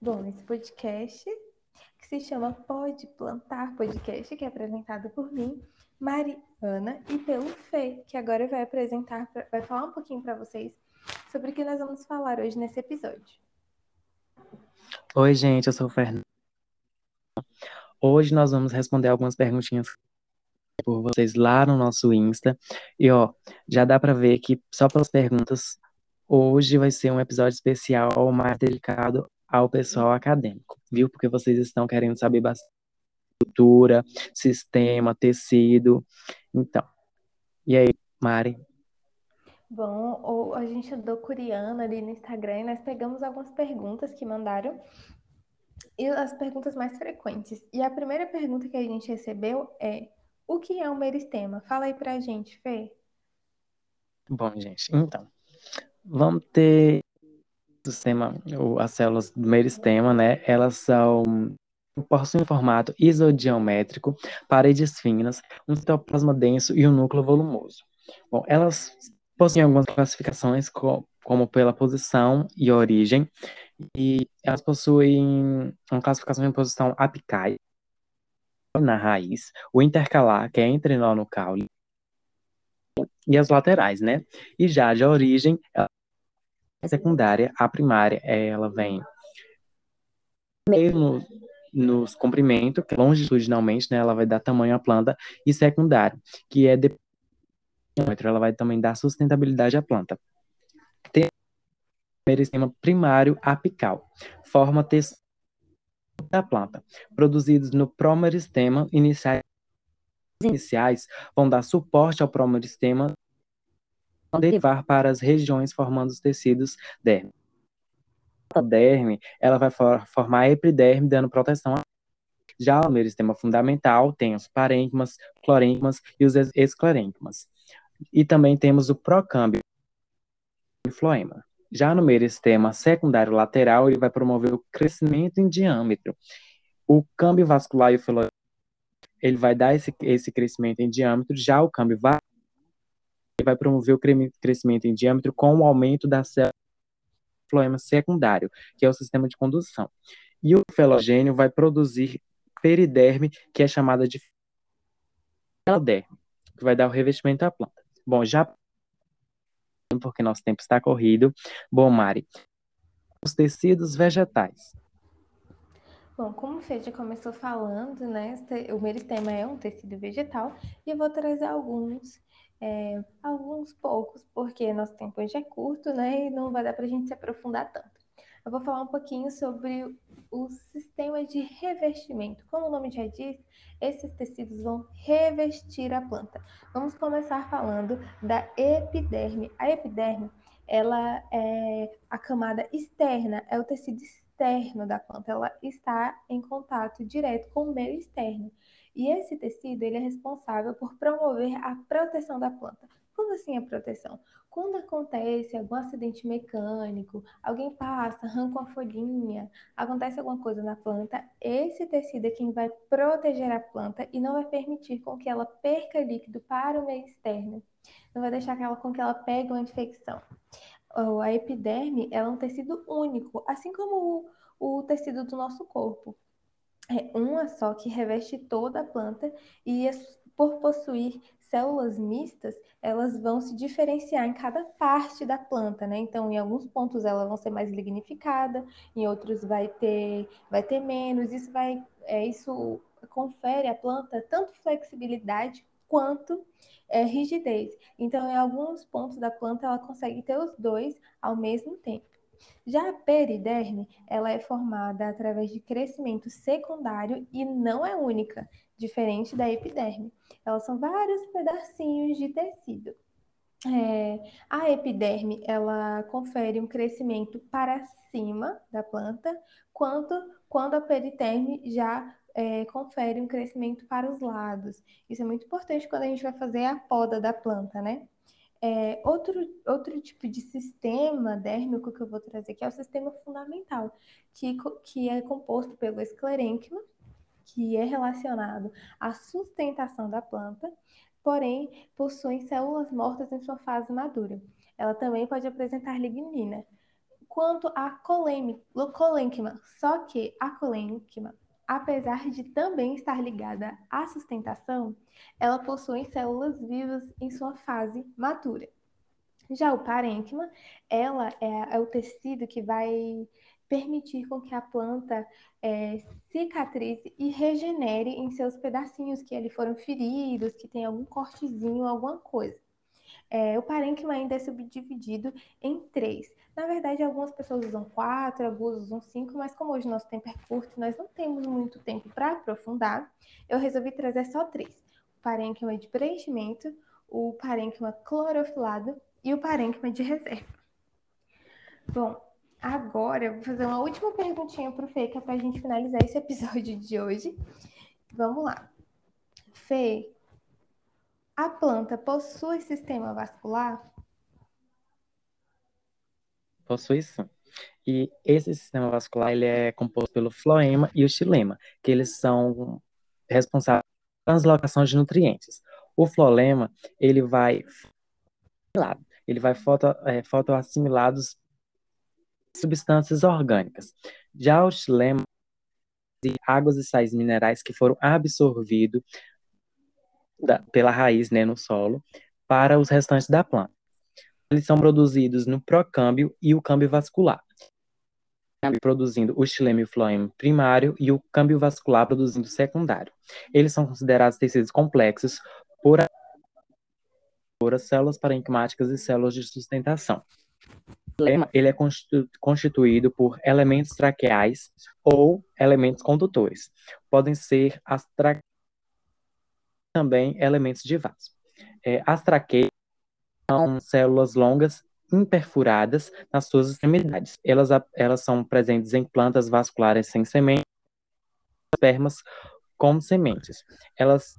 Bom, esse podcast, que se chama Pode Plantar Podcast, que é apresentado por mim, Mariana, e pelo Fê, que agora vai apresentar, vai falar um pouquinho para vocês sobre o que nós vamos falar hoje nesse episódio. Oi, gente, eu sou o Fernando. Hoje nós vamos responder algumas perguntinhas por vocês lá no nosso Insta. E ó, já dá para ver que só pelas perguntas, hoje vai ser um episódio especial mais dedicado ao pessoal acadêmico, viu? Porque vocês estão querendo saber bastante estrutura, sistema, tecido. Então, e aí, Mari? Bom, a gente andou curiando ali no Instagram e nós pegamos algumas perguntas que mandaram e as perguntas mais frequentes. E a primeira pergunta que a gente recebeu é: o que é um meristema? Fala aí pra gente, Fê. Bom, gente, então, vamos ter sistema, as células do meristema, né? Elas são possuem um formato isodiométrico, paredes finas, um citoplasma denso e um núcleo volumoso. Bom, elas possuem algumas classificações, como pela posição e origem, e elas possuem uma classificação em posição apical na raiz, o intercalar, que é entre nó no caule, e as laterais, né? E já de origem, ela secundária, a primária, ela vem meio no, nos comprimentos, é longitudinalmente, né, ela vai dar tamanho à planta, e secundário, que é depois ela vai também dar sustentabilidade à planta. Tem meristema primário apical, forma textura da planta, produzidos no promeristema iniciais iniciais vão dar suporte ao promeristema derivar para as regiões formando os tecidos derme. A derme, ela vai for, formar a epiderme, dando proteção já o meristema fundamental tem os parênquimas, clorênquimas e os esclerênquimas. E também temos o procâmbio e floema. Já no meristema secundário lateral, ele vai promover o crescimento em diâmetro. O câmbio vascular e o filoema, ele vai dar esse, esse crescimento em diâmetro. Já o câmbio vascular vai promover o crescimento em diâmetro com o aumento da célula floema secundário, que é o sistema de condução. E o felogênio vai produzir periderme, que é chamada de feloderme, que vai dar o revestimento à planta. Bom, já porque nosso tempo está corrido. Bom, Mari, os tecidos vegetais. Bom, como o Fê já começou falando, né, o meristema é um tecido vegetal e eu vou trazer alguns é, alguns poucos, porque nosso tempo hoje é curto, né? E não vai dar para a gente se aprofundar tanto. Eu vou falar um pouquinho sobre o sistema de revestimento. Como o nome já diz, esses tecidos vão revestir a planta. Vamos começar falando da epiderme. A epiderme, ela é a camada externa, é o tecido externo da planta. Ela está em contato direto com o meio externo. E esse tecido ele é responsável por promover a proteção da planta. Como assim a proteção? Quando acontece algum acidente mecânico, alguém passa, arranca uma folhinha, acontece alguma coisa na planta, esse tecido é quem vai proteger a planta e não vai permitir com que ela perca líquido para o meio externo. Não vai deixar com que ela pegue uma infecção. A epiderme é um tecido único, assim como o, o tecido do nosso corpo é uma só que reveste toda a planta e por possuir células mistas, elas vão se diferenciar em cada parte da planta, né? Então, em alguns pontos elas vão ser mais lignificada, em outros vai ter, vai ter menos. Isso vai, é, isso confere à planta tanto flexibilidade quanto é, rigidez. Então, em alguns pontos da planta ela consegue ter os dois ao mesmo tempo. Já a periderme, ela é formada através de crescimento secundário e não é única, diferente da epiderme. Elas são vários pedacinhos de tecido. É, a epiderme, ela confere um crescimento para cima da planta, quanto quando a periterme já é, confere um crescimento para os lados. Isso é muito importante quando a gente vai fazer a poda da planta, né? É, outro, outro tipo de sistema dérmico que eu vou trazer aqui é o sistema fundamental, que, que é composto pelo esclerênquima, que é relacionado à sustentação da planta, porém possui células mortas em sua fase madura. Ela também pode apresentar lignina. quanto a colênquima. Só que a colênquima, apesar de também estar ligada à sustentação, ela possui células vivas em sua fase matura. Já o parênquima, ela é, é o tecido que vai permitir com que a planta é, cicatrize e regenere em seus pedacinhos que ali foram feridos, que tem algum cortezinho, alguma coisa. É, o parênquima ainda é subdividido em três. Na verdade, algumas pessoas usam quatro, algumas usam cinco, mas como hoje nosso tempo é curto, nós não temos muito tempo para aprofundar, eu resolvi trazer só três. O parênquima de preenchimento, o parênquima clorofilado e o parênquima de reserva. Bom, agora eu vou fazer uma última perguntinha para o Fê, que é para a gente finalizar esse episódio de hoje. Vamos lá. Fê, a planta possui sistema vascular? Possui sim. E esse sistema vascular ele é composto pelo floema e o xilema, que eles são responsáveis pela translocação de nutrientes. O floema ele vai ele vai foto, é, fotoassimilados substâncias orgânicas. Já o xilema de águas e sais minerais que foram absorvidos da, pela raiz né, no solo para os restantes da planta. Eles são produzidos no procâmbio e o câmbio vascular. Produzindo o xilema e o floema primário e o câmbio vascular produzindo o secundário. Eles são considerados tecidos complexos por células parenquimáticas e células de sustentação. Ele é constituído por elementos traqueais ou elementos condutores. Podem ser as traqueias também elementos de vaso. É, as traqueias são células longas imperfuradas nas suas extremidades. Elas, elas são presentes em plantas vasculares sem sementes, espermas com sementes. Elas.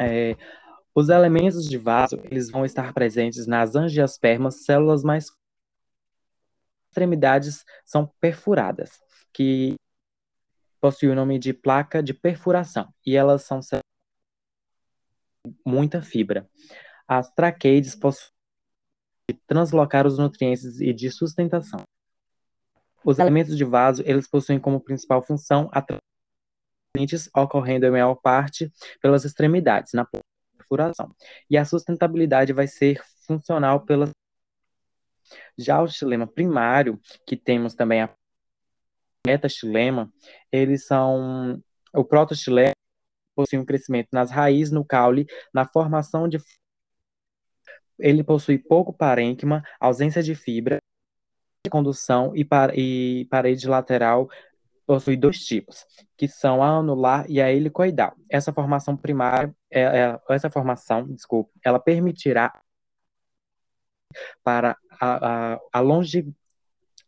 É, os elementos de vaso eles vão estar presentes nas angiospermas, células mais extremidades são perfuradas, que possui o nome de placa de perfuração e elas são muita fibra. As traqueides possuem translocar os nutrientes e de sustentação. Os elementos de vaso, eles possuem como principal função a ocorrendo em maior parte pelas extremidades, na perfuração. E a sustentabilidade vai ser funcional pela já o xilema primário, que temos também a metaxilema, eles são o protoxilema possui um crescimento nas raízes, no caule, na formação de ele possui pouco parênquima, ausência de fibra, condução e, par... e parede lateral possui dois tipos, que são a anular e a helicoidal. Essa formação primária, é, é, essa formação, desculpe, ela permitirá para a, a, a longe,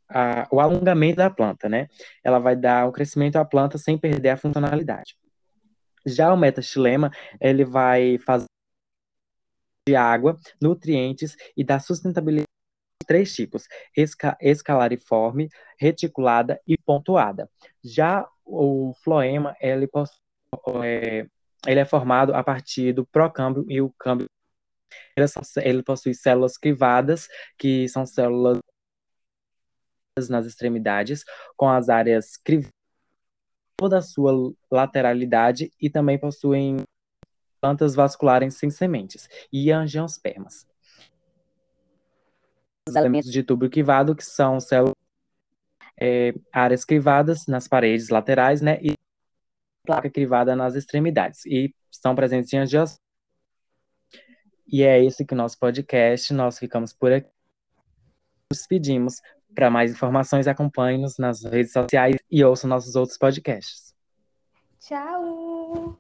a, o alongamento da planta, né? Ela vai dar o crescimento à planta sem perder a funcionalidade. Já o metaxilema, ele vai fazer de água, nutrientes e da sustentabilidade de três tipos: esca escalariforme, reticulada e pontuada. Já o floema, ele, é, ele é formado a partir do procâmbio e o câmbio. Ele possui células crivadas, que são células nas extremidades, com as áreas crivadas toda a sua lateralidade e também possuem plantas vasculares sem sementes e angiospermas. Os elementos de tubo crivado, que são células, é, áreas crivadas nas paredes laterais, né, e placa crivada nas extremidades, e estão presentes em angiospermas. E é esse que o nosso podcast, nós ficamos por aqui. Nos pedimos para mais informações, acompanhe-nos nas redes sociais e ouça nossos outros podcasts. Tchau!